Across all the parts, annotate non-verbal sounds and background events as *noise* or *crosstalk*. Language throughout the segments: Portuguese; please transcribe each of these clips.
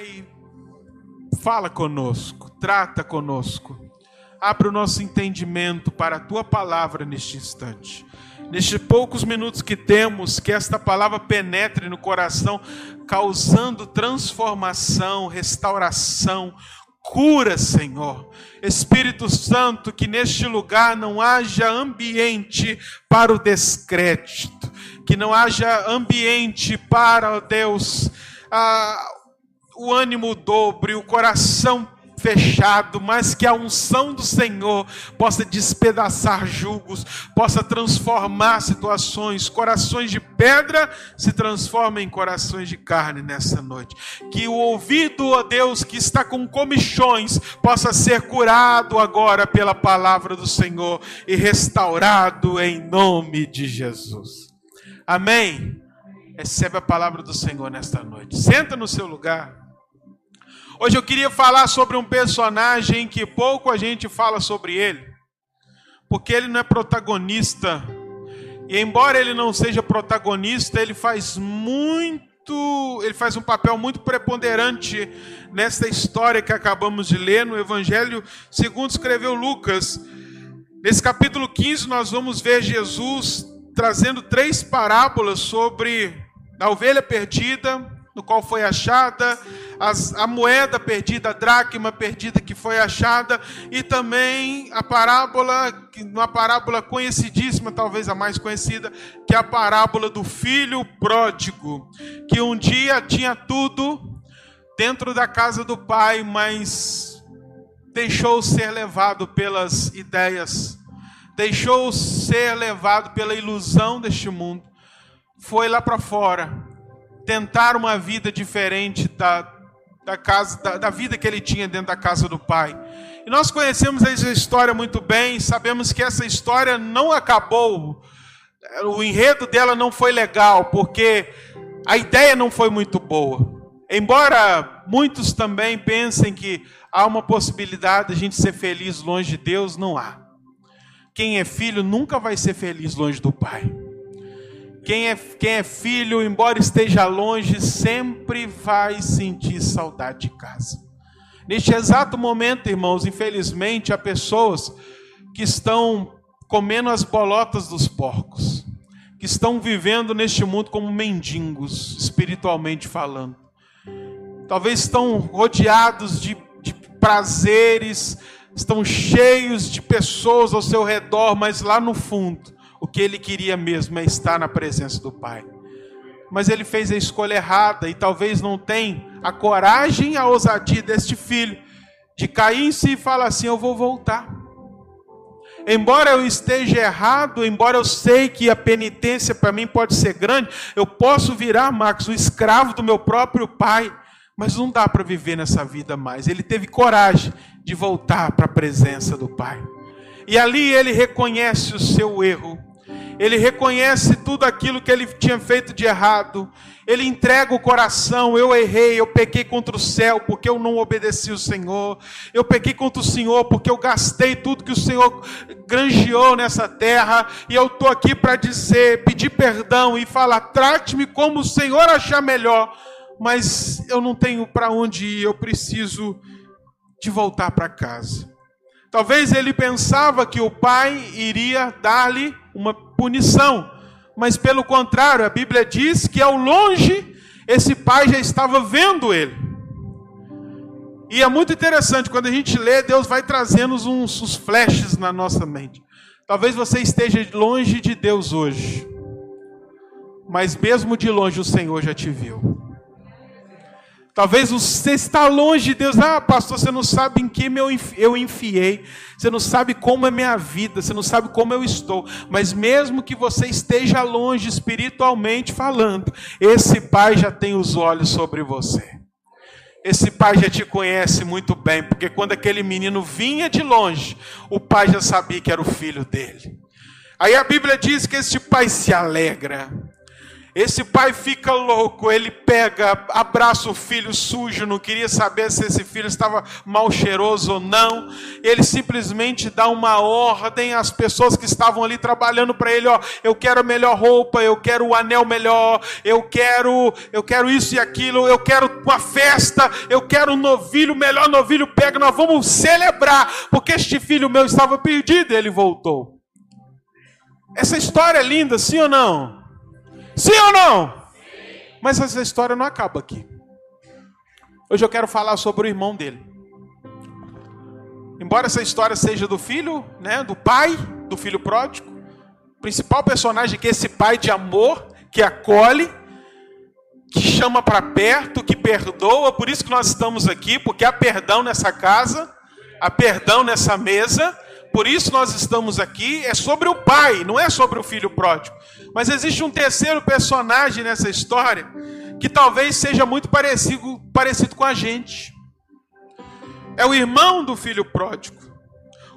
Pai, fala conosco, trata conosco. Abre o nosso entendimento para a tua palavra neste instante. Nestes poucos minutos que temos, que esta palavra penetre no coração, causando transformação, restauração, cura, Senhor. Espírito Santo, que neste lugar não haja ambiente para o descrédito, que não haja ambiente para, ó Deus, a, o ânimo dobre, o coração fechado, mas que a unção do Senhor possa despedaçar julgos, possa transformar situações, corações de pedra se transformem em corações de carne nessa noite. Que o ouvido, ó Deus, que está com comichões, possa ser curado agora pela palavra do Senhor e restaurado em nome de Jesus. Amém. Recebe a palavra do Senhor nesta noite. Senta no seu lugar. Hoje eu queria falar sobre um personagem que pouco a gente fala sobre ele, porque ele não é protagonista. E embora ele não seja protagonista, ele faz muito, ele faz um papel muito preponderante nessa história que acabamos de ler no Evangelho segundo escreveu Lucas. Nesse capítulo 15 nós vamos ver Jesus trazendo três parábolas sobre a ovelha perdida, no qual foi achada, as, a moeda perdida, a dracma perdida que foi achada, e também a parábola, uma parábola conhecidíssima, talvez a mais conhecida, que é a parábola do filho pródigo, que um dia tinha tudo dentro da casa do pai, mas deixou ser levado pelas ideias, deixou ser levado pela ilusão deste mundo, foi lá para fora tentar uma vida diferente da, da, casa, da, da vida que ele tinha dentro da casa do pai. E nós conhecemos essa história muito bem, sabemos que essa história não acabou, o enredo dela não foi legal, porque a ideia não foi muito boa. Embora muitos também pensem que há uma possibilidade de a gente ser feliz longe de Deus, não há. Quem é filho nunca vai ser feliz longe do pai. Quem é, quem é filho, embora esteja longe, sempre vai sentir saudade de casa. Neste exato momento, irmãos, infelizmente, há pessoas que estão comendo as bolotas dos porcos, que estão vivendo neste mundo como mendigos, espiritualmente falando. Talvez estão rodeados de, de prazeres, estão cheios de pessoas ao seu redor, mas lá no fundo o que ele queria mesmo é estar na presença do Pai. Mas ele fez a escolha errada e talvez não tenha a coragem a ousadia deste filho de cair em si e falar assim: Eu vou voltar. Embora eu esteja errado, embora eu sei que a penitência para mim pode ser grande, eu posso virar, Marcos, o escravo do meu próprio pai, mas não dá para viver nessa vida mais. Ele teve coragem de voltar para a presença do pai. E ali ele reconhece o seu erro ele reconhece tudo aquilo que ele tinha feito de errado, ele entrega o coração. Eu errei, eu pequei contra o céu porque eu não obedeci o Senhor, eu pequei contra o Senhor porque eu gastei tudo que o Senhor granjeou nessa terra, e eu estou aqui para dizer, pedir perdão e falar: trate-me como o Senhor achar melhor, mas eu não tenho para onde ir, eu preciso de voltar para casa. Talvez ele pensava que o pai iria dar-lhe uma punição, mas pelo contrário, a Bíblia diz que ao longe esse pai já estava vendo ele. E é muito interessante, quando a gente lê, Deus vai trazendo uns, uns flashes na nossa mente. Talvez você esteja longe de Deus hoje, mas mesmo de longe o Senhor já te viu. Talvez você está longe de Deus. Ah, pastor, você não sabe em que eu enfiei. Você não sabe como é minha vida. Você não sabe como eu estou. Mas mesmo que você esteja longe espiritualmente falando, esse Pai já tem os olhos sobre você. Esse pai já te conhece muito bem, porque quando aquele menino vinha de longe, o pai já sabia que era o filho dele. Aí a Bíblia diz que esse pai se alegra Esse pai fica louco, ele pega, abraça o filho sujo, não queria saber se esse filho estava mal cheiroso ou não. Ele simplesmente dá uma ordem às pessoas que estavam ali trabalhando para ele, ó, eu quero a melhor roupa, eu quero o anel melhor, eu quero, eu quero isso e aquilo, eu quero uma festa, eu quero um novilho, melhor novilho pega, nós vamos celebrar, porque este filho meu estava perdido, e ele voltou. Essa história é linda, sim ou não? Sim ou não? Sim. Mas essa história não acaba aqui. Hoje eu quero falar sobre o irmão dele. Embora essa história seja do filho, né, do pai, do filho pródigo, o principal personagem que é esse pai de amor, que acolhe, que chama para perto, que perdoa, por isso que nós estamos aqui, porque há perdão nessa casa, há perdão nessa mesa, por isso nós estamos aqui, é sobre o pai, não é sobre o filho pródigo. Mas existe um terceiro personagem nessa história que talvez seja muito parecido, parecido com a gente. É o irmão do filho pródigo.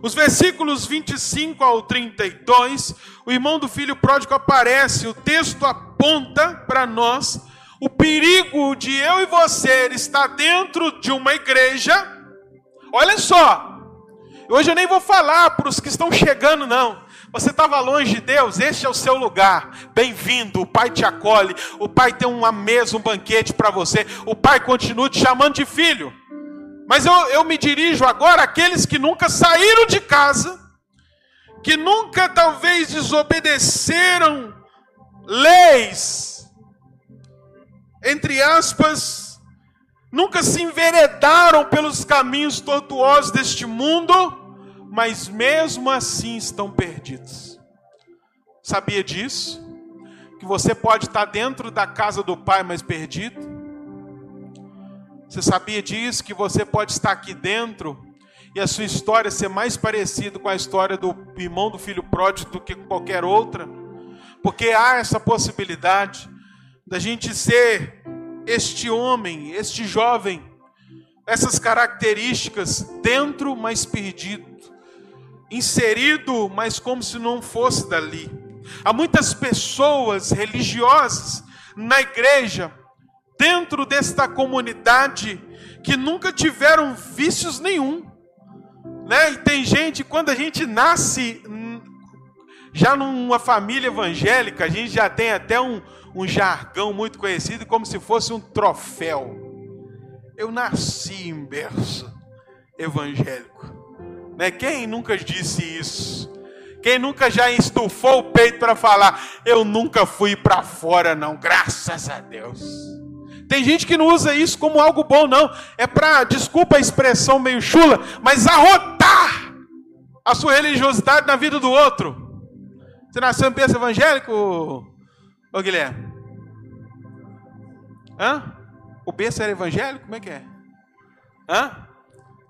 Os versículos 25 ao 32, o irmão do filho pródigo aparece, o texto aponta para nós o perigo de eu e você estar dentro de uma igreja. Olha só, Hoje eu nem vou falar para os que estão chegando, não. Você estava longe de Deus, este é o seu lugar. Bem-vindo, o Pai te acolhe, o Pai tem uma mesa, um banquete para você, o Pai continua te chamando de filho. Mas eu, eu me dirijo agora àqueles que nunca saíram de casa, que nunca talvez desobedeceram leis, entre aspas, nunca se enveredaram pelos caminhos tortuosos deste mundo, mas mesmo assim estão perdidos. Sabia disso? Que você pode estar dentro da casa do Pai, mas perdido? Você sabia disso? Que você pode estar aqui dentro e a sua história ser mais parecida com a história do irmão do filho pródigo do que qualquer outra? Porque há essa possibilidade da gente ser este homem, este jovem, essas características dentro, mas perdido, inserido, mas como se não fosse dali. Há muitas pessoas religiosas na igreja, dentro desta comunidade, que nunca tiveram vícios nenhum. Né? E tem gente, quando a gente nasce já numa família evangélica, a gente já tem até um, um jargão muito conhecido, como se fosse um troféu. Eu nasci em berço evangélico. Né? Quem nunca disse isso? Quem nunca já estufou o peito para falar, eu nunca fui para fora, não, graças a Deus. Tem gente que não usa isso como algo bom, não. É para, desculpa a expressão meio chula, mas arrotar a sua religiosidade na vida do outro. Você nasceu em berço evangélico, Ô Guilherme. Hã? O berço era evangélico? Como é que é? Hã?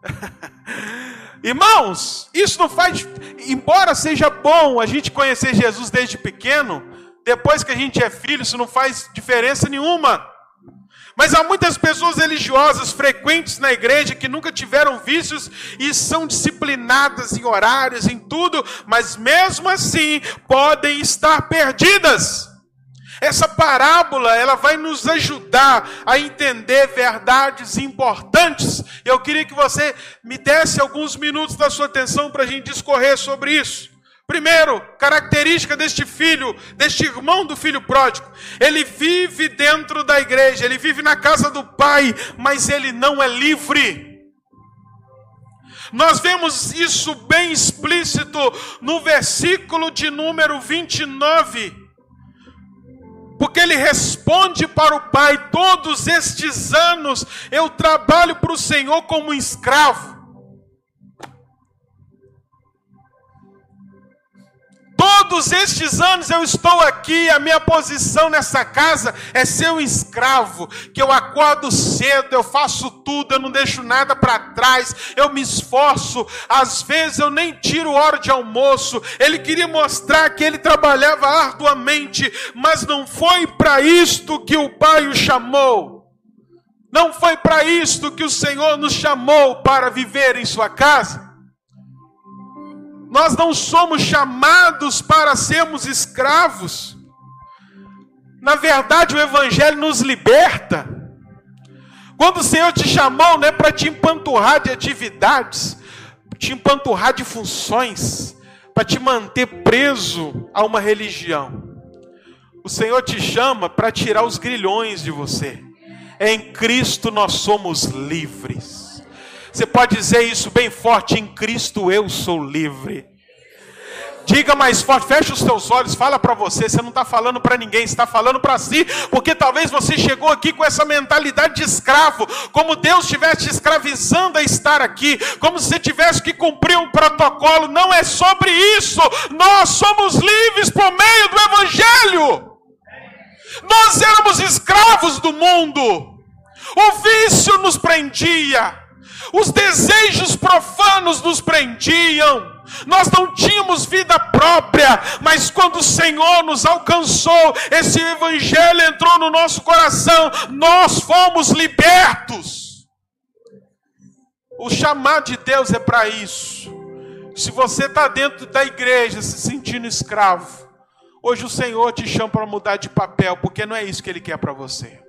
*laughs* Irmãos, isso não faz. Embora seja bom a gente conhecer Jesus desde pequeno, depois que a gente é filho, isso não faz diferença nenhuma. Mas há muitas pessoas religiosas frequentes na igreja que nunca tiveram vícios e são disciplinadas em horários, em tudo, mas mesmo assim podem estar perdidas. Essa parábola, ela vai nos ajudar a entender verdades importantes. Eu queria que você me desse alguns minutos da sua atenção para a gente discorrer sobre isso. Primeiro, característica deste filho, deste irmão do filho pródigo. Ele vive dentro da igreja, ele vive na casa do pai, mas ele não é livre. Nós vemos isso bem explícito no versículo de número 29 porque ele responde para o pai: todos estes anos eu trabalho para o Senhor como escravo. Todos estes anos eu estou aqui, a minha posição nessa casa é ser um escravo, que eu acordo cedo, eu faço tudo, eu não deixo nada para trás, eu me esforço, às vezes eu nem tiro hora de almoço. Ele queria mostrar que ele trabalhava arduamente, mas não foi para isto que o Pai o chamou. Não foi para isto que o Senhor nos chamou para viver em sua casa. Nós não somos chamados para sermos escravos. Na verdade, o Evangelho nos liberta. Quando o Senhor te chamou, não é para te empanturrar de atividades, te empanturrar de funções, para te manter preso a uma religião. O Senhor te chama para tirar os grilhões de você. Em Cristo nós somos livres. Você pode dizer isso bem forte: em Cristo eu sou livre. Diga mais forte, fecha os teus olhos, fala para você. Você não está falando para ninguém, está falando para si, porque talvez você chegou aqui com essa mentalidade de escravo, como Deus estivesse te escravizando a estar aqui, como se tivesse que cumprir um protocolo. Não é sobre isso. Nós somos livres por meio do Evangelho. Nós éramos escravos do mundo. O vício nos prendia, os desejos profanos nos prendiam nós não tínhamos vida própria, mas quando o Senhor nos alcançou, esse Evangelho entrou no nosso coração, nós fomos libertos. O chamado de Deus é para isso. Se você está dentro da igreja se sentindo escravo, hoje o Senhor te chama para mudar de papel, porque não é isso que Ele quer para você.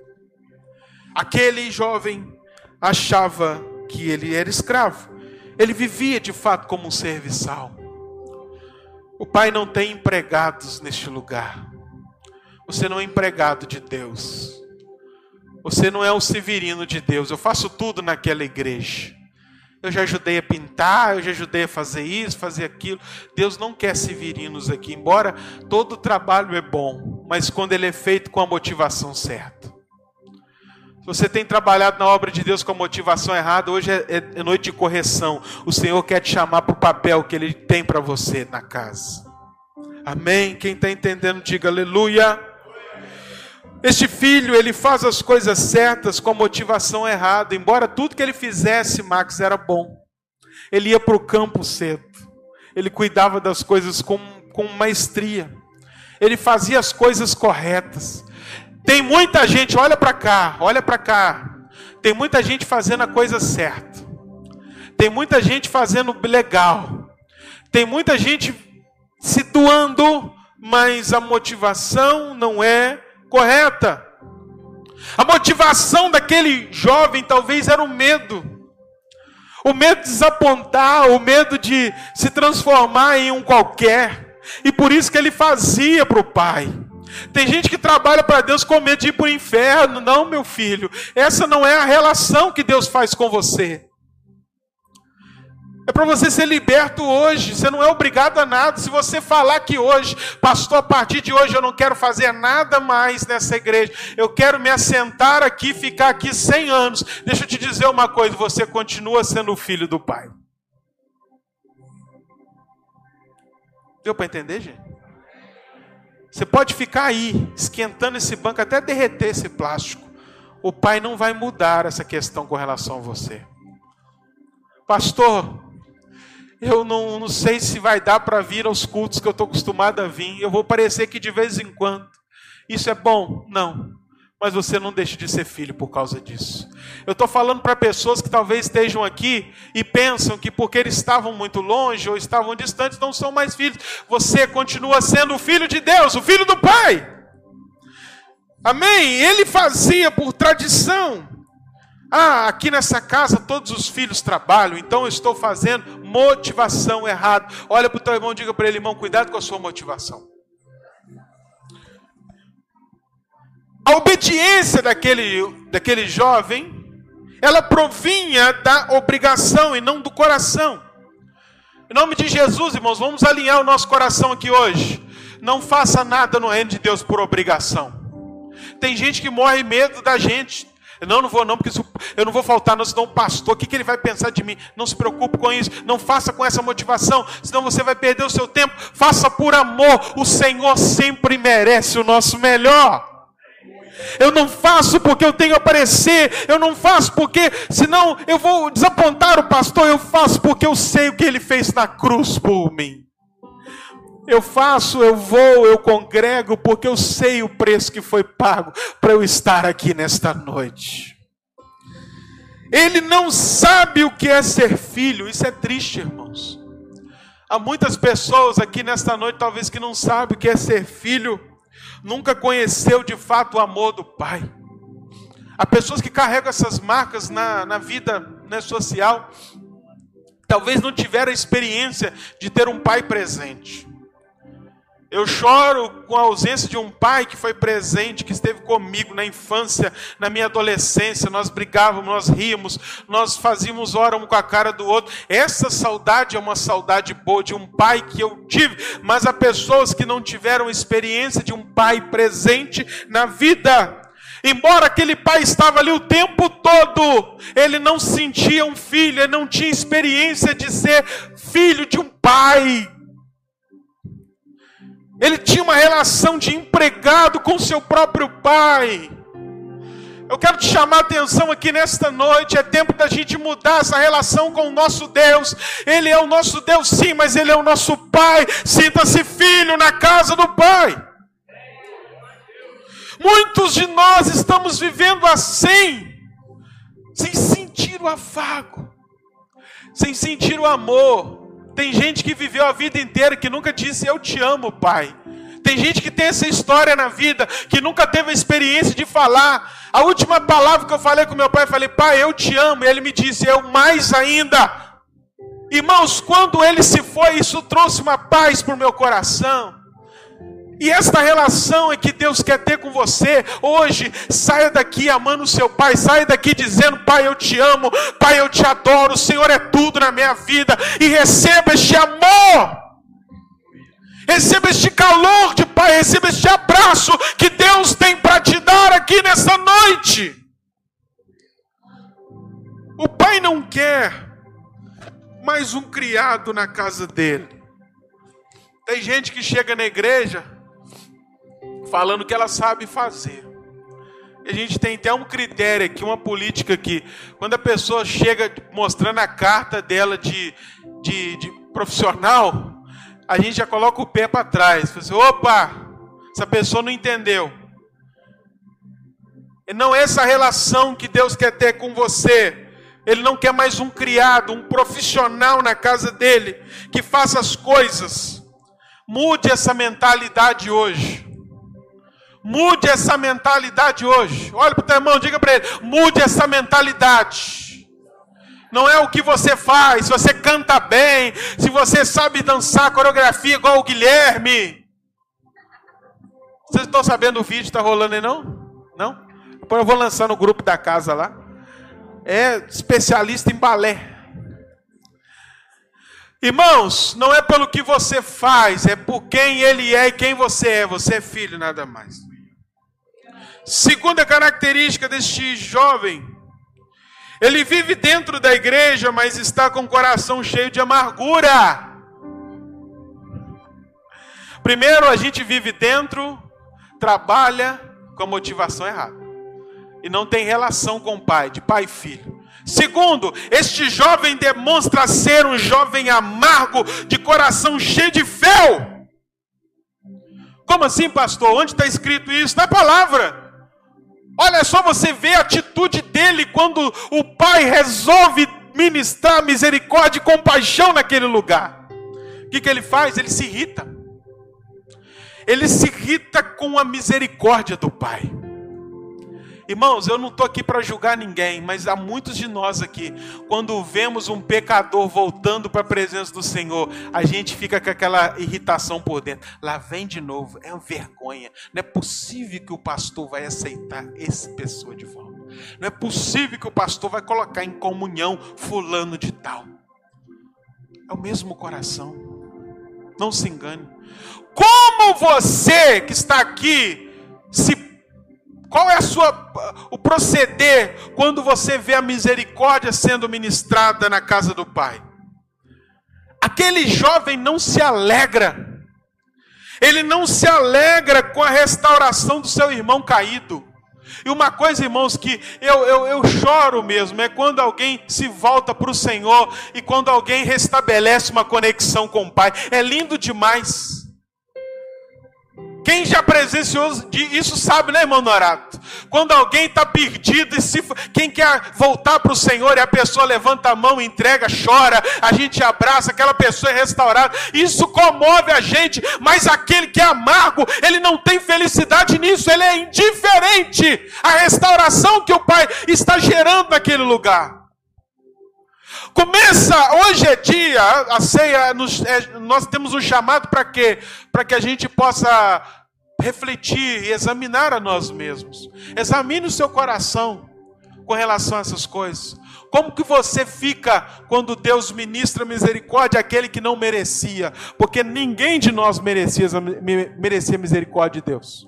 Aquele jovem achava que ele era escravo. Ele vivia de fato como um serviçal. O pai não tem empregados neste lugar. Você não é empregado de Deus. Você não é o severino de Deus. Eu faço tudo naquela igreja. Eu já ajudei a pintar, eu já ajudei a fazer isso, fazer aquilo. Deus não quer severinos aqui, embora todo trabalho é bom, mas quando ele é feito com a motivação certa. Se você tem trabalhado na obra de Deus com a motivação errada, hoje é, é, é noite de correção. O Senhor quer te chamar para o papel que Ele tem para você na casa. Amém? Quem está entendendo, diga aleluia. Este filho, ele faz as coisas certas com a motivação errada. Embora tudo que ele fizesse, Max, era bom. Ele ia para o campo cedo. Ele cuidava das coisas com, com maestria. Ele fazia as coisas corretas. Tem muita gente, olha para cá, olha para cá. Tem muita gente fazendo a coisa certa. Tem muita gente fazendo legal. Tem muita gente se doando, mas a motivação não é correta. A motivação daquele jovem talvez era o medo. O medo de desapontar, o medo de se transformar em um qualquer. E por isso que ele fazia para o pai. Tem gente que trabalha para Deus com medo de ir para o inferno. Não, meu filho. Essa não é a relação que Deus faz com você. É para você ser liberto hoje. Você não é obrigado a nada. Se você falar que hoje, pastor, a partir de hoje eu não quero fazer nada mais nessa igreja. Eu quero me assentar aqui, ficar aqui 100 anos. Deixa eu te dizer uma coisa: você continua sendo filho do Pai. Deu para entender, gente? Você pode ficar aí, esquentando esse banco até derreter esse plástico. O pai não vai mudar essa questão com relação a você. Pastor, eu não, não sei se vai dar para vir aos cultos que eu estou acostumado a vir. Eu vou parecer que de vez em quando. Isso é bom? Não mas você não deixa de ser filho por causa disso. Eu estou falando para pessoas que talvez estejam aqui e pensam que porque eles estavam muito longe ou estavam distantes não são mais filhos. Você continua sendo o filho de Deus, o filho do Pai. Amém? Ele fazia por tradição. Ah, aqui nessa casa todos os filhos trabalham, então eu estou fazendo motivação errada. Olha para o teu irmão e diga para ele, irmão, cuidado com a sua motivação. A obediência daquele, daquele jovem, ela provinha da obrigação e não do coração. Em nome de Jesus, irmãos, vamos alinhar o nosso coração aqui hoje. Não faça nada no reino de Deus por obrigação. Tem gente que morre medo da gente. Não, não vou não, porque eu não vou faltar, não, senão o pastor, o que, que ele vai pensar de mim? Não se preocupe com isso, não faça com essa motivação, senão você vai perder o seu tempo. Faça por amor, o Senhor sempre merece o nosso melhor. Eu não faço porque eu tenho que aparecer. Eu não faço porque, senão eu vou desapontar o pastor. Eu faço porque eu sei o que ele fez na cruz por mim. Eu faço, eu vou, eu congrego porque eu sei o preço que foi pago para eu estar aqui nesta noite. Ele não sabe o que é ser filho. Isso é triste, irmãos. Há muitas pessoas aqui nesta noite, talvez, que não sabem o que é ser filho nunca conheceu de fato o amor do pai. Há pessoas que carregam essas marcas na, na vida né, social, talvez não tiveram a experiência de ter um pai presente. Eu choro com a ausência de um pai que foi presente, que esteve comigo na infância, na minha adolescência. Nós brigávamos, nós ríamos, nós fazíamos hora um com a cara do outro. Essa saudade é uma saudade boa de um pai que eu tive, mas há pessoas que não tiveram experiência de um pai presente na vida. Embora aquele pai estava ali o tempo todo, ele não sentia um filho, ele não tinha experiência de ser filho de um pai. Ele tinha uma relação de empregado com seu próprio pai. Eu quero te chamar a atenção aqui nesta noite. É tempo da gente mudar essa relação com o nosso Deus. Ele é o nosso Deus, sim, mas Ele é o nosso Pai. Sinta-se filho na casa do Pai. Muitos de nós estamos vivendo assim, sem sentir o afago, sem sentir o amor, tem gente que viveu a vida inteira que nunca disse eu te amo, pai. Tem gente que tem essa história na vida, que nunca teve a experiência de falar. A última palavra que eu falei com meu pai, eu falei, pai, eu te amo. E ele me disse, eu mais ainda. Irmãos, quando ele se foi, isso trouxe uma paz para o meu coração. E esta relação é que Deus quer ter com você. Hoje, saia daqui amando o seu pai, saia daqui dizendo: Pai, eu te amo, Pai, eu te adoro, o Senhor é tudo na minha vida. E receba este amor, receba este calor de Pai, receba este abraço que Deus tem para te dar aqui nessa noite. O pai não quer mais um criado na casa dele. Tem gente que chega na igreja falando que ela sabe fazer. A gente tem até um critério aqui, uma política aqui. Quando a pessoa chega mostrando a carta dela de, de, de profissional, a gente já coloca o pé para trás. Fala assim, Opa, essa pessoa não entendeu. E não é essa relação que Deus quer ter com você. Ele não quer mais um criado, um profissional na casa dele que faça as coisas. Mude essa mentalidade hoje. Mude essa mentalidade hoje. Olha para o teu irmão, diga para ele: mude essa mentalidade. Não é o que você faz, se você canta bem, se você sabe dançar coreografia igual o Guilherme. Vocês estão sabendo o vídeo está rolando aí não? Não? Depois eu vou lançar no grupo da casa lá. É especialista em balé. Irmãos, não é pelo que você faz, é por quem ele é e quem você é. Você é filho, nada mais. Segunda característica deste jovem, ele vive dentro da igreja, mas está com o coração cheio de amargura. Primeiro, a gente vive dentro, trabalha com a motivação errada. E não tem relação com o pai, de pai e filho. Segundo, este jovem demonstra ser um jovem amargo, de coração cheio de fel. Como assim, pastor? Onde está escrito isso? Na palavra. Olha só você vê a atitude dele quando o pai resolve ministrar misericórdia e compaixão naquele lugar. O que, que ele faz? Ele se irrita. Ele se irrita com a misericórdia do pai. Irmãos, eu não estou aqui para julgar ninguém, mas há muitos de nós aqui, quando vemos um pecador voltando para a presença do Senhor, a gente fica com aquela irritação por dentro. Lá vem de novo, é uma vergonha. Não é possível que o pastor vai aceitar essa pessoa de volta. Não é possível que o pastor vai colocar em comunhão fulano de tal. É o mesmo coração. Não se engane. Como você que está aqui se qual é a sua o proceder quando você vê a misericórdia sendo ministrada na casa do Pai? Aquele jovem não se alegra. Ele não se alegra com a restauração do seu irmão caído. E uma coisa, irmãos, que eu, eu, eu choro mesmo, é quando alguém se volta para o Senhor e quando alguém restabelece uma conexão com o Pai. É lindo demais. Quem já presenciou isso sabe, né, irmão Norato? Quando alguém está perdido e se, quem quer voltar para o Senhor e a pessoa levanta a mão, entrega, chora, a gente abraça, aquela pessoa é restaurada. Isso comove a gente, mas aquele que é amargo, ele não tem felicidade nisso, ele é indiferente à restauração que o Pai está gerando naquele lugar. Começa, hoje é dia, a ceia, nos, é, nós temos um chamado para quê? Para que a gente possa refletir e examinar a nós mesmos. Examine o seu coração com relação a essas coisas. Como que você fica quando Deus ministra misericórdia àquele que não merecia? Porque ninguém de nós merecia, merecia misericórdia de Deus.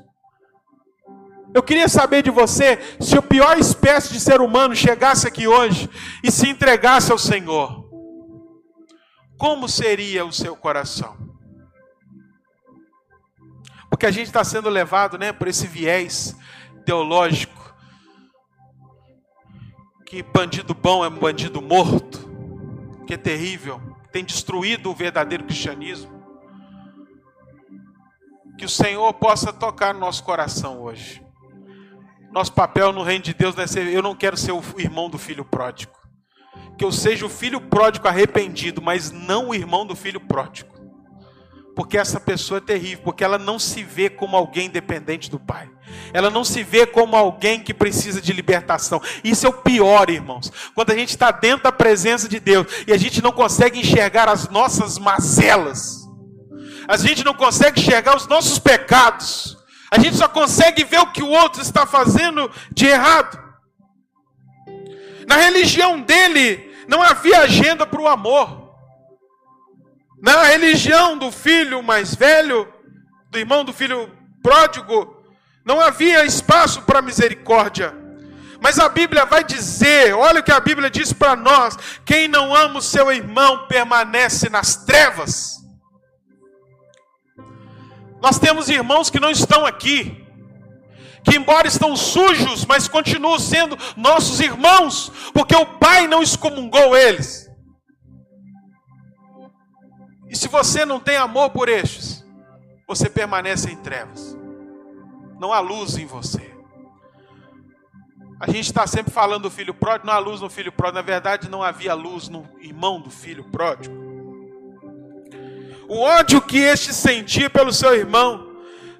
Eu queria saber de você se o pior espécie de ser humano chegasse aqui hoje e se entregasse ao Senhor. Como seria o seu coração? Porque a gente está sendo levado né, por esse viés teológico que bandido bom é bandido morto, que é terrível, tem destruído o verdadeiro cristianismo. Que o Senhor possa tocar no nosso coração hoje. Nosso papel no reino de Deus é ser, eu não quero ser o irmão do filho pródigo. Que eu seja o filho pródigo arrependido, mas não o irmão do filho pródigo. Porque essa pessoa é terrível, porque ela não se vê como alguém dependente do Pai. Ela não se vê como alguém que precisa de libertação. Isso é o pior, irmãos. Quando a gente está dentro da presença de Deus e a gente não consegue enxergar as nossas mazelas, a gente não consegue enxergar os nossos pecados, a gente só consegue ver o que o outro está fazendo de errado. Na religião dele não havia agenda para o amor. Na religião do filho mais velho, do irmão do filho pródigo, não havia espaço para misericórdia. Mas a Bíblia vai dizer, olha o que a Bíblia diz para nós: quem não ama o seu irmão permanece nas trevas. Nós temos irmãos que não estão aqui, que embora estão sujos, mas continuam sendo nossos irmãos, porque o Pai não excomungou eles. E se você não tem amor por estes, você permanece em trevas. Não há luz em você. A gente está sempre falando do filho pródigo, não há luz no filho pródigo. Na verdade, não havia luz no irmão do filho pródigo. O ódio que este sentia pelo seu irmão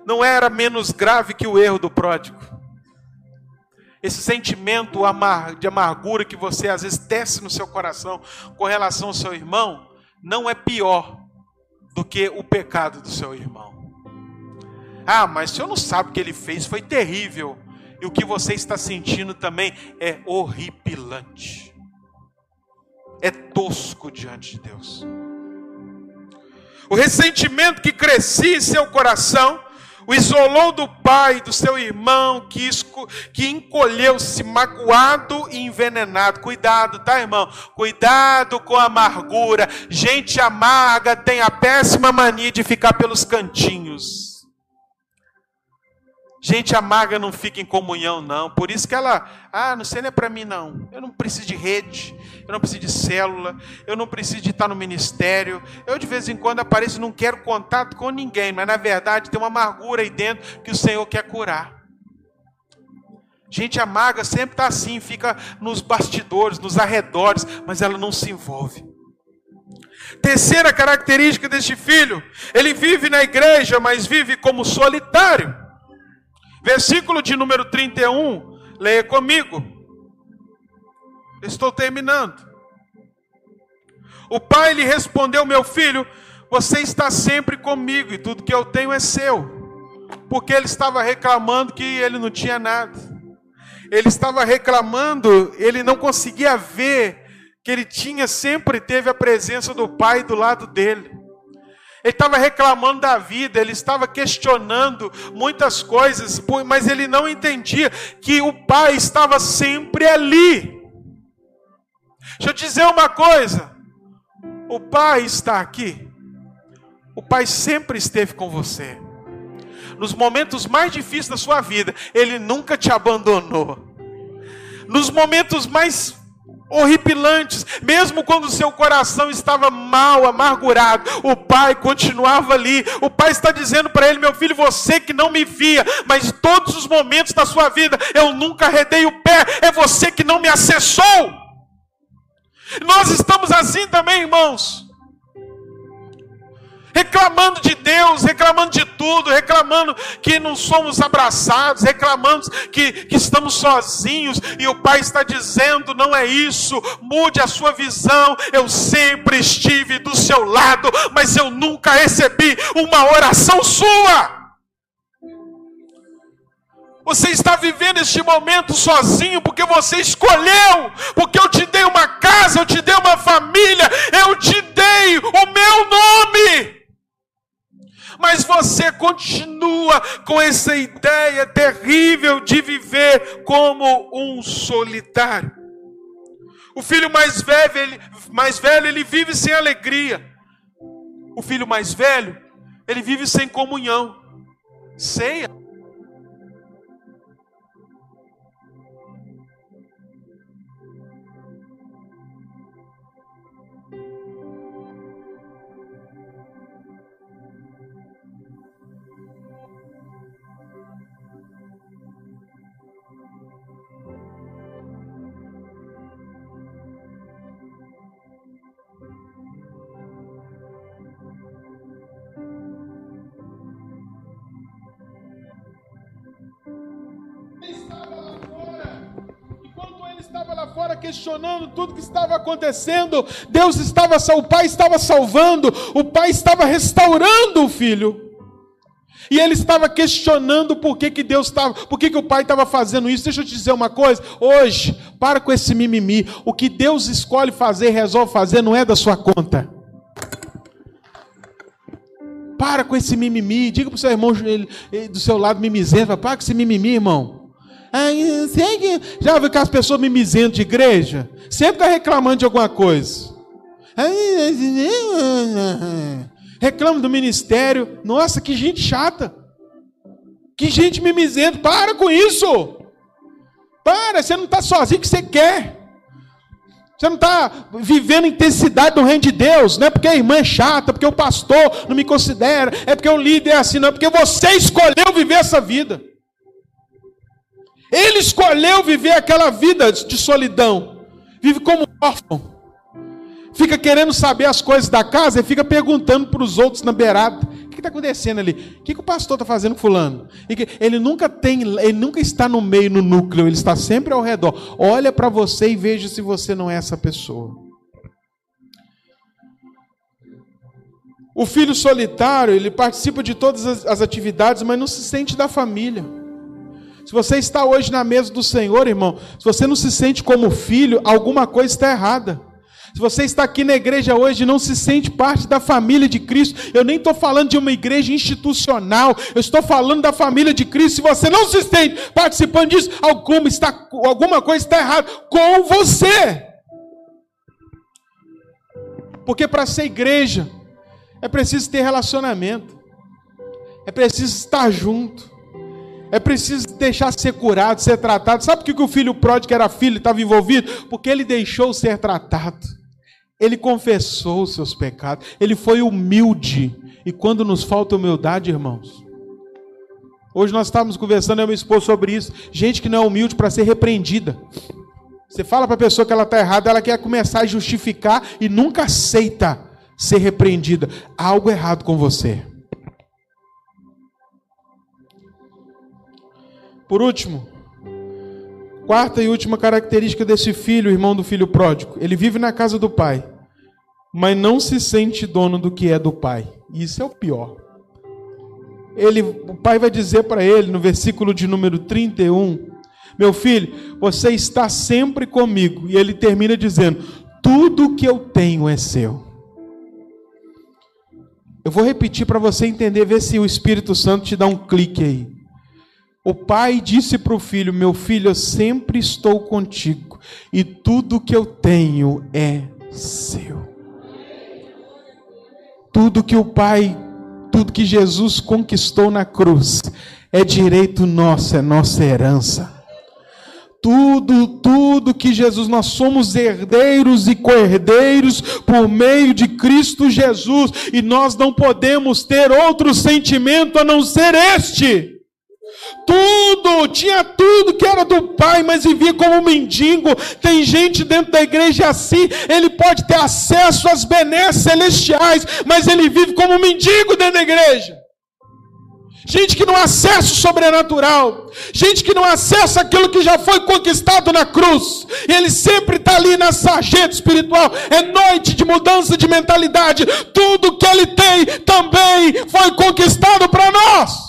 não era menos grave que o erro do pródigo. Esse sentimento de amargura que você às vezes tece no seu coração com relação ao seu irmão, não é pior do que o pecado do seu irmão. Ah, mas o senhor não sabe o que ele fez, foi terrível. E o que você está sentindo também é horripilante. É tosco diante de Deus. O ressentimento que crescia em seu coração o isolou do pai, do seu irmão, que, que encolheu-se magoado e envenenado. Cuidado, tá, irmão? Cuidado com a amargura. Gente amarga tem a péssima mania de ficar pelos cantinhos. Gente amarga não fica em comunhão, não. Por isso que ela, ah, não sei, não é para mim, não. Eu não preciso de rede, eu não preciso de célula, eu não preciso de estar no ministério. Eu de vez em quando apareço e não quero contato com ninguém, mas na verdade tem uma amargura aí dentro que o Senhor quer curar. Gente amarga sempre está assim, fica nos bastidores, nos arredores, mas ela não se envolve. Terceira característica deste filho, ele vive na igreja, mas vive como solitário. Versículo de número 31, leia comigo. Estou terminando. O pai lhe respondeu: Meu filho, você está sempre comigo e tudo que eu tenho é seu. Porque ele estava reclamando que ele não tinha nada. Ele estava reclamando, ele não conseguia ver que ele tinha sempre teve a presença do pai do lado dele. Ele estava reclamando da vida, ele estava questionando muitas coisas, mas ele não entendia que o Pai estava sempre ali. Deixa eu dizer uma coisa: o Pai está aqui, o Pai sempre esteve com você. Nos momentos mais difíceis da sua vida, Ele nunca te abandonou. Nos momentos mais horripilantes, mesmo quando seu coração estava mal, amargurado, o pai continuava ali. O pai está dizendo para ele: Meu filho, você que não me via, mas todos os momentos da sua vida eu nunca arredei o pé, é você que não me acessou. Nós estamos assim também, irmãos reclamando de Deus, reclamando de tudo, reclamando que não somos abraçados, reclamando que, que estamos sozinhos, e o Pai está dizendo: não é isso, mude a sua visão. Eu sempre estive do seu lado, mas eu nunca recebi uma oração sua. Você está vivendo este momento sozinho porque você escolheu, porque eu te dei uma casa, eu te dei uma família, eu te dei o meu nome mas você continua com essa ideia terrível de viver como um solitário. O filho mais velho, ele, mais velho, ele vive sem alegria. O filho mais velho, ele vive sem comunhão. Ceia. Questionando tudo que estava acontecendo. Deus estava, o pai estava salvando, o pai estava restaurando o filho. E ele estava questionando por que, que Deus estava, por que, que o pai estava fazendo isso. Deixa eu te dizer uma coisa. Hoje, para com esse mimimi. O que Deus escolhe fazer, resolve fazer, não é da sua conta. Para com esse mimimi. Diga para o seu irmão do seu lado mimizento. Para com esse mimimi, irmão. Já viu aquelas pessoas mimizentas de igreja? Sempre está reclamando de alguma coisa. Reclama do ministério. Nossa, que gente chata. Que gente mimizenta. Para com isso. Para, você não está sozinho que você quer. Você não está vivendo a intensidade do reino de Deus, não é porque a irmã é chata, porque o pastor não me considera, é porque o líder é assim, não, é porque você escolheu viver essa vida. Ele escolheu viver aquela vida de solidão. Vive como órfão. Fica querendo saber as coisas da casa e fica perguntando para os outros na beirada. O que está acontecendo ali? O que, que o pastor está fazendo com fulano? ele nunca tem, ele nunca está no meio, no núcleo, ele está sempre ao redor. Olha para você e veja se você não é essa pessoa. O filho solitário, ele participa de todas as atividades, mas não se sente da família. Se você está hoje na mesa do Senhor, irmão, se você não se sente como filho, alguma coisa está errada. Se você está aqui na igreja hoje e não se sente parte da família de Cristo, eu nem estou falando de uma igreja institucional, eu estou falando da família de Cristo. Se você não se sente participando disso, alguma, está, alguma coisa está errada com você. Porque para ser igreja, é preciso ter relacionamento, é preciso estar junto. É preciso deixar ser curado, ser tratado. Sabe por que o filho pródigo era filho estava envolvido? Porque ele deixou ser tratado. Ele confessou os seus pecados. Ele foi humilde. E quando nos falta humildade, irmãos. Hoje nós estávamos conversando, eu me expor sobre isso. Gente que não é humilde para ser repreendida. Você fala para a pessoa que ela está errada, ela quer começar a justificar e nunca aceita ser repreendida. Há algo errado com você. Por último, quarta e última característica desse filho, irmão do filho pródigo, ele vive na casa do pai, mas não se sente dono do que é do pai. Isso é o pior. Ele, o pai vai dizer para ele no versículo de número 31, meu filho, você está sempre comigo. E ele termina dizendo: tudo que eu tenho é seu. Eu vou repetir para você entender, ver se o Espírito Santo te dá um clique aí. O pai disse para o filho: Meu filho, eu sempre estou contigo, e tudo que eu tenho é seu. Tudo que o pai, tudo que Jesus conquistou na cruz, é direito nosso, é nossa herança. tudo, tudo que Jesus, nós somos herdeiros e co-herdeiros por meio de Cristo Jesus, e nós não podemos ter outro sentimento a não ser este. Tudo, tinha tudo que era do Pai, mas vivia como mendigo. Tem gente dentro da igreja assim, ele pode ter acesso às benesses celestiais, mas ele vive como mendigo dentro da igreja gente que não acessa o sobrenatural, gente que não acessa aquilo que já foi conquistado na cruz, ele sempre está ali na sarjeta espiritual, é noite de mudança de mentalidade, tudo que ele tem também foi conquistado para nós.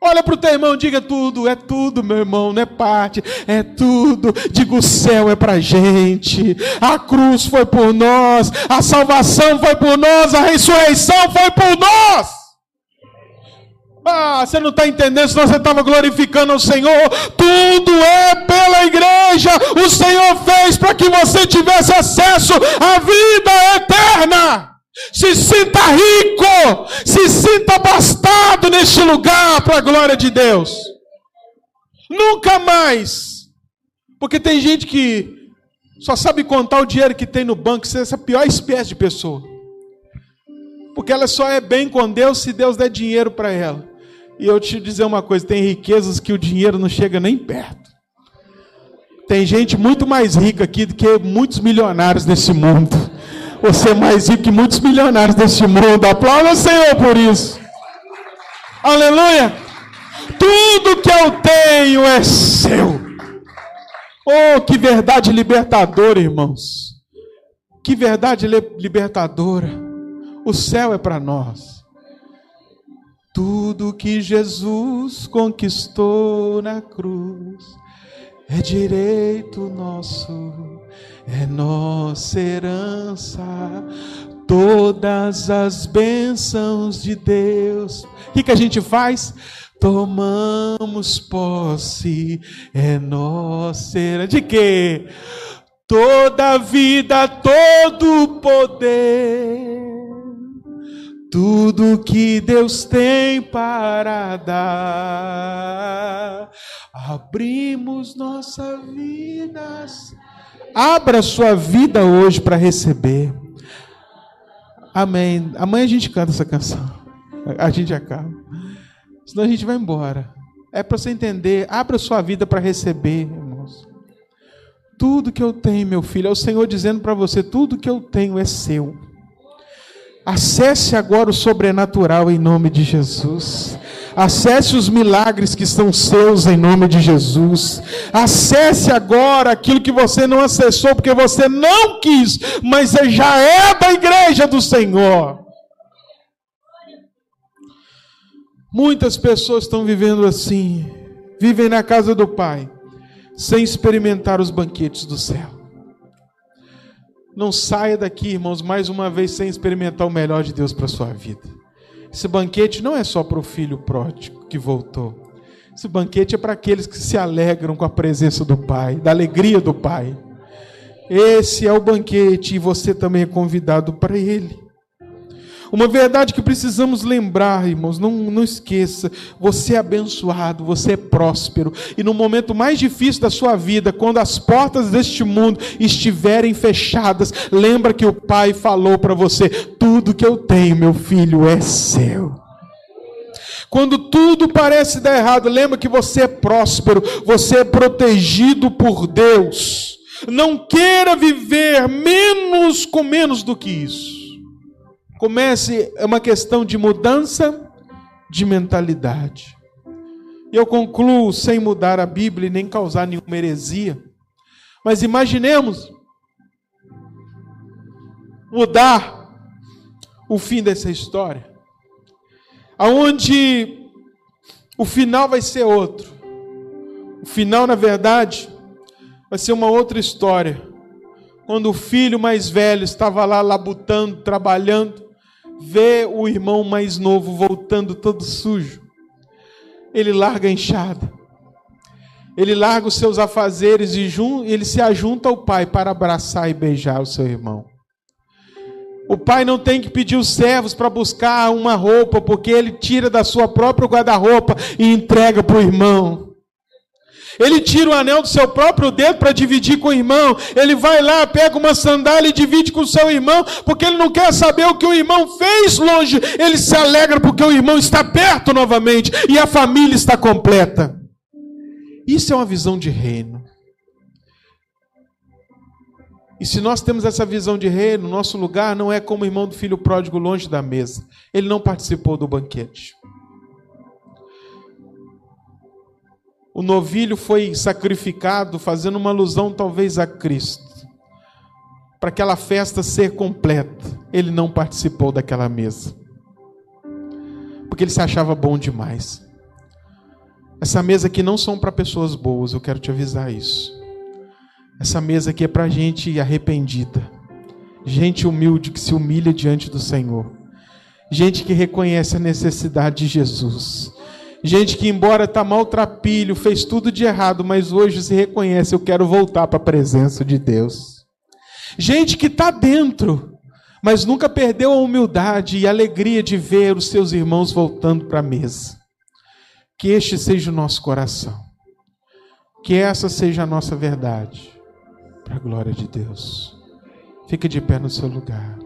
Olha para o teu irmão, diga tudo, é tudo, meu irmão, não é parte, é tudo. Diga o céu é para gente, a cruz foi por nós, a salvação foi por nós, a ressurreição foi por nós. Ah, você não está entendendo, senão você estava glorificando o Senhor. Tudo é pela igreja. O Senhor fez para que você tivesse acesso à vida eterna. Se sinta rico, se sinta bastado neste lugar para a glória de Deus. Nunca mais. Porque tem gente que só sabe contar o dinheiro que tem no banco, Isso é essa pior espécie de pessoa. Porque ela só é bem com Deus se Deus der dinheiro para ela. E eu te dizer uma coisa: tem riquezas que o dinheiro não chega nem perto. Tem gente muito mais rica aqui do que muitos milionários nesse mundo. Você é mais rico que muitos milionários deste mundo. Aplauda o Senhor por isso. Aleluia. Tudo que eu tenho é seu. Oh, que verdade libertadora, irmãos. Que verdade libertadora. O céu é para nós. Tudo que Jesus conquistou na cruz é direito nosso é nossa herança, todas as bênçãos de Deus. O que, que a gente faz? Tomamos posse, é nossa herança. De quê? Toda vida, todo poder, tudo que Deus tem para dar, abrimos nossas vidas Abra sua vida hoje para receber. Amém. Amanhã a gente canta essa canção. A gente acaba. Senão a gente vai embora. É para você entender. Abra sua vida para receber, irmãos. Tudo que eu tenho, meu filho, é o Senhor dizendo para você: tudo que eu tenho é seu. Acesse agora o sobrenatural em nome de Jesus. Acesse os milagres que são seus em nome de Jesus. Acesse agora aquilo que você não acessou porque você não quis, mas já é da igreja do Senhor. Muitas pessoas estão vivendo assim, vivem na casa do Pai, sem experimentar os banquetes do céu. Não saia daqui, irmãos, mais uma vez sem experimentar o melhor de Deus para a sua vida. Esse banquete não é só para o filho pródigo que voltou. Esse banquete é para aqueles que se alegram com a presença do Pai, da alegria do Pai. Esse é o banquete e você também é convidado para ele. Uma verdade que precisamos lembrar, irmãos, não, não esqueça: você é abençoado, você é próspero, e no momento mais difícil da sua vida, quando as portas deste mundo estiverem fechadas, lembra que o Pai falou para você: tudo que eu tenho, meu filho, é seu. Quando tudo parece dar errado, lembra que você é próspero, você é protegido por Deus. Não queira viver menos com menos do que isso. Comece, é uma questão de mudança de mentalidade. Eu concluo sem mudar a Bíblia e nem causar nenhuma heresia. Mas imaginemos mudar o fim dessa história. Aonde o final vai ser outro. O final, na verdade, vai ser uma outra história. Quando o filho mais velho estava lá labutando, trabalhando, vê o irmão mais novo voltando todo sujo, ele larga a enxada, ele larga os seus afazeres e ele se ajunta ao pai para abraçar e beijar o seu irmão. O pai não tem que pedir os servos para buscar uma roupa, porque ele tira da sua própria guarda-roupa e entrega para o irmão. Ele tira o anel do seu próprio dedo para dividir com o irmão. Ele vai lá, pega uma sandália e divide com o seu irmão, porque ele não quer saber o que o irmão fez longe. Ele se alegra porque o irmão está perto novamente e a família está completa. Isso é uma visão de reino. E se nós temos essa visão de reino, nosso lugar não é como o irmão do filho pródigo longe da mesa. Ele não participou do banquete. O novilho foi sacrificado, fazendo uma alusão talvez a Cristo. Para aquela festa ser completa, ele não participou daquela mesa. Porque ele se achava bom demais. Essa mesa aqui não são para pessoas boas, eu quero te avisar isso. Essa mesa aqui é para gente arrependida, gente humilde que se humilha diante do Senhor, gente que reconhece a necessidade de Jesus, Gente que, embora está maltrapilho, fez tudo de errado, mas hoje se reconhece: eu quero voltar para a presença de Deus. Gente que está dentro, mas nunca perdeu a humildade e a alegria de ver os seus irmãos voltando para a mesa. Que este seja o nosso coração. Que essa seja a nossa verdade. Para a glória de Deus. Fique de pé no seu lugar.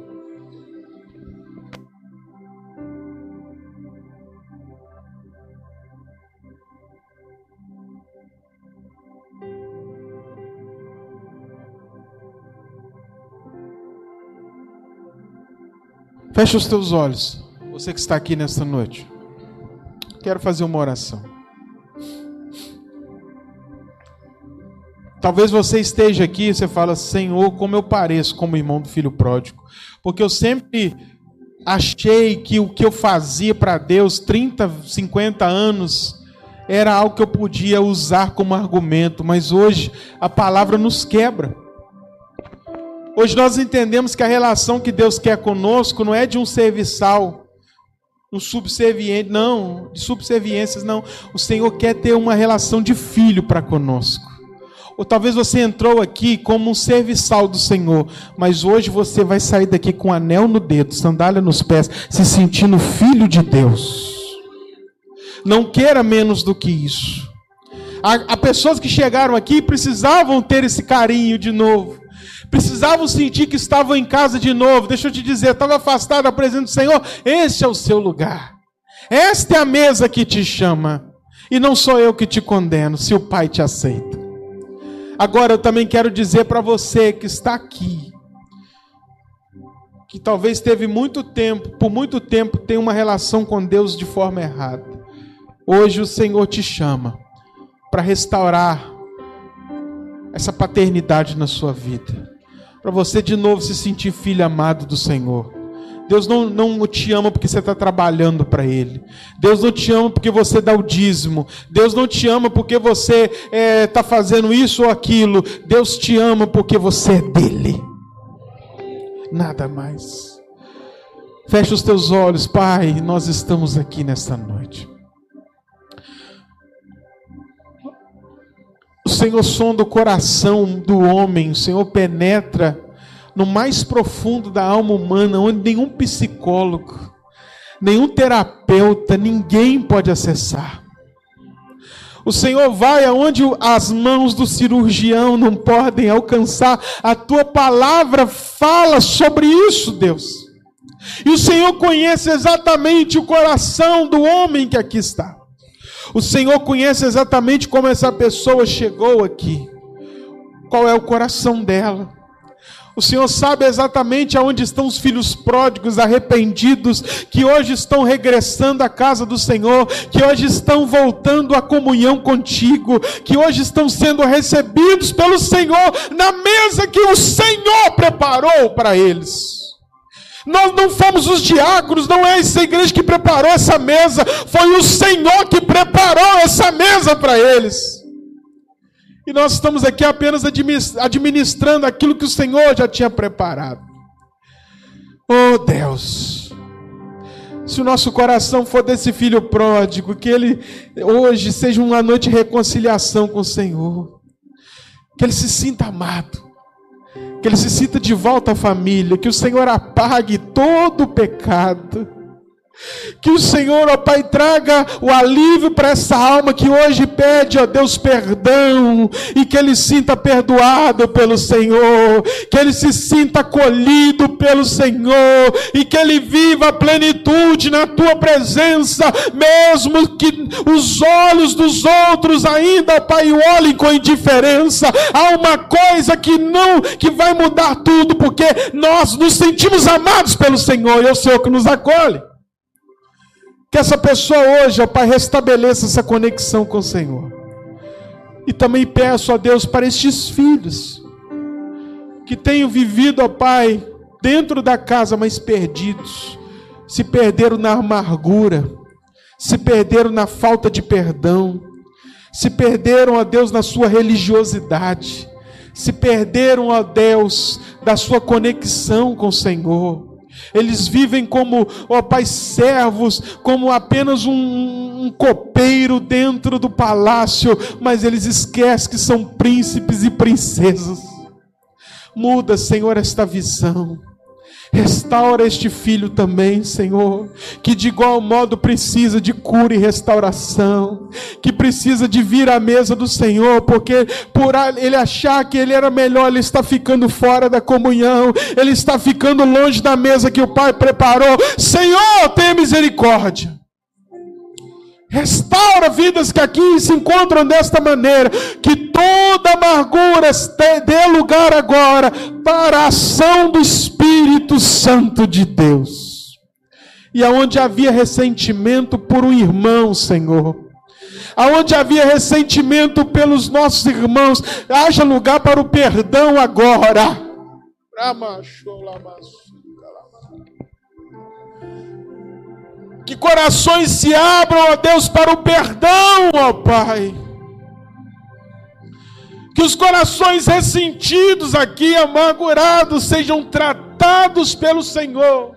Feche os teus olhos, você que está aqui nesta noite. Quero fazer uma oração. Talvez você esteja aqui e você fala, Senhor, como eu pareço como irmão do filho pródigo. Porque eu sempre achei que o que eu fazia para Deus 30, 50 anos era algo que eu podia usar como argumento, mas hoje a palavra nos quebra. Hoje nós entendemos que a relação que Deus quer conosco não é de um serviçal, um subserviente, não, de subserviências, não. O Senhor quer ter uma relação de filho para conosco. Ou talvez você entrou aqui como um serviçal do Senhor, mas hoje você vai sair daqui com um anel no dedo, sandália nos pés, se sentindo filho de Deus. Não queira menos do que isso. Há, há pessoas que chegaram aqui e precisavam ter esse carinho de novo precisavam sentir que estavam em casa de novo. Deixa eu te dizer, estava afastado da presença do Senhor. Este é o seu lugar. Esta é a mesa que te chama. E não sou eu que te condeno, se o Pai te aceita. Agora eu também quero dizer para você que está aqui, que talvez teve muito tempo, por muito tempo, tem uma relação com Deus de forma errada. Hoje o Senhor te chama para restaurar essa paternidade na sua vida para você de novo se sentir filho amado do Senhor. Deus não, não te ama porque você está trabalhando para Ele. Deus não te ama porque você dá o dízimo. Deus não te ama porque você está é, tá fazendo isso ou aquilo. Deus te ama porque você é dele. Nada mais. Fecha os teus olhos, Pai. Nós estamos aqui nesta noite. Senhor sonda o coração do homem, o Senhor penetra no mais profundo da alma humana, onde nenhum psicólogo, nenhum terapeuta, ninguém pode acessar. O Senhor vai aonde as mãos do cirurgião não podem alcançar. A tua palavra fala sobre isso, Deus. E o Senhor conhece exatamente o coração do homem que aqui está. O Senhor conhece exatamente como essa pessoa chegou aqui, qual é o coração dela. O Senhor sabe exatamente aonde estão os filhos pródigos arrependidos, que hoje estão regressando à casa do Senhor, que hoje estão voltando à comunhão contigo, que hoje estão sendo recebidos pelo Senhor na mesa que o Senhor preparou para eles. Nós não fomos os diáconos, não é essa igreja que preparou essa mesa, foi o Senhor que preparou essa mesa para eles. E nós estamos aqui apenas administrando aquilo que o Senhor já tinha preparado. Oh Deus, se o nosso coração for desse filho pródigo, que ele hoje seja uma noite de reconciliação com o Senhor, que ele se sinta amado que ele se sinta de volta à família, que o Senhor apague todo o pecado, Que o Senhor, ó Pai, traga o alívio para essa alma que hoje pede, ó Deus, perdão, e que ele sinta perdoado pelo Senhor, que ele se sinta acolhido pelo Senhor, e que ele viva a plenitude na tua presença, mesmo que os olhos dos outros ainda, ó Pai, olhem com indiferença. Há uma coisa que não, que vai mudar tudo, porque nós nos sentimos amados pelo Senhor, e é o Senhor que nos acolhe. Que essa pessoa hoje, ó Pai, restabeleça essa conexão com o Senhor. E também peço a Deus para estes filhos que tenham vivido, ó Pai, dentro da casa, mas perdidos, se perderam na amargura, se perderam na falta de perdão, se perderam, ó Deus, na sua religiosidade, se perderam, ó Deus, da sua conexão com o Senhor. Eles vivem como, ó Pai, servos, como apenas um, um copeiro dentro do palácio, mas eles esquecem que são príncipes e princesas. Muda, Senhor, esta visão. Restaura este filho também, Senhor, que de igual modo precisa de cura e restauração, que precisa de vir à mesa do Senhor, porque por ele achar que ele era melhor, ele está ficando fora da comunhão, ele está ficando longe da mesa que o Pai preparou. Senhor, tenha misericórdia. Restaura vidas que aqui se encontram desta maneira, que toda amargura dê lugar agora para a ação do Espírito Santo de Deus. E aonde havia ressentimento por um irmão, Senhor, aonde havia ressentimento pelos nossos irmãos, haja lugar para o perdão agora. Que corações se abram, ó Deus, para o perdão, ó Pai. Que os corações ressentidos aqui, amargurados, sejam tratados pelo Senhor,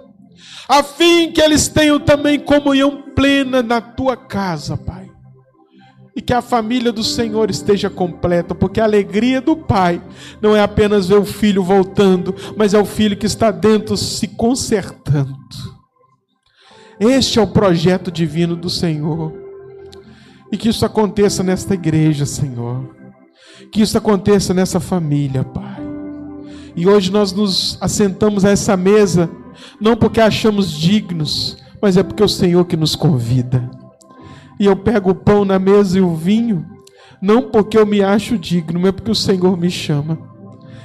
a fim que eles tenham também comunhão plena na tua casa, Pai. E que a família do Senhor esteja completa, porque a alegria do Pai não é apenas ver o filho voltando, mas é o filho que está dentro se consertando. Este é o projeto divino do Senhor. E que isso aconteça nesta igreja, Senhor. Que isso aconteça nessa família, Pai. E hoje nós nos assentamos a essa mesa, não porque achamos dignos, mas é porque é o Senhor que nos convida. E eu pego o pão na mesa e o vinho, não porque eu me acho digno, mas é porque o Senhor me chama.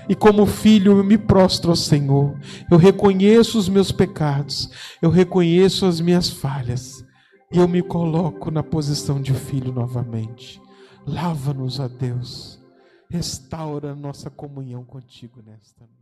E como filho, eu me prostro ao Senhor. Eu reconheço os meus pecados. Eu reconheço as minhas falhas. E eu me coloco na posição de filho novamente. Lava-nos, a Deus. Restaura nossa comunhão contigo nesta noite.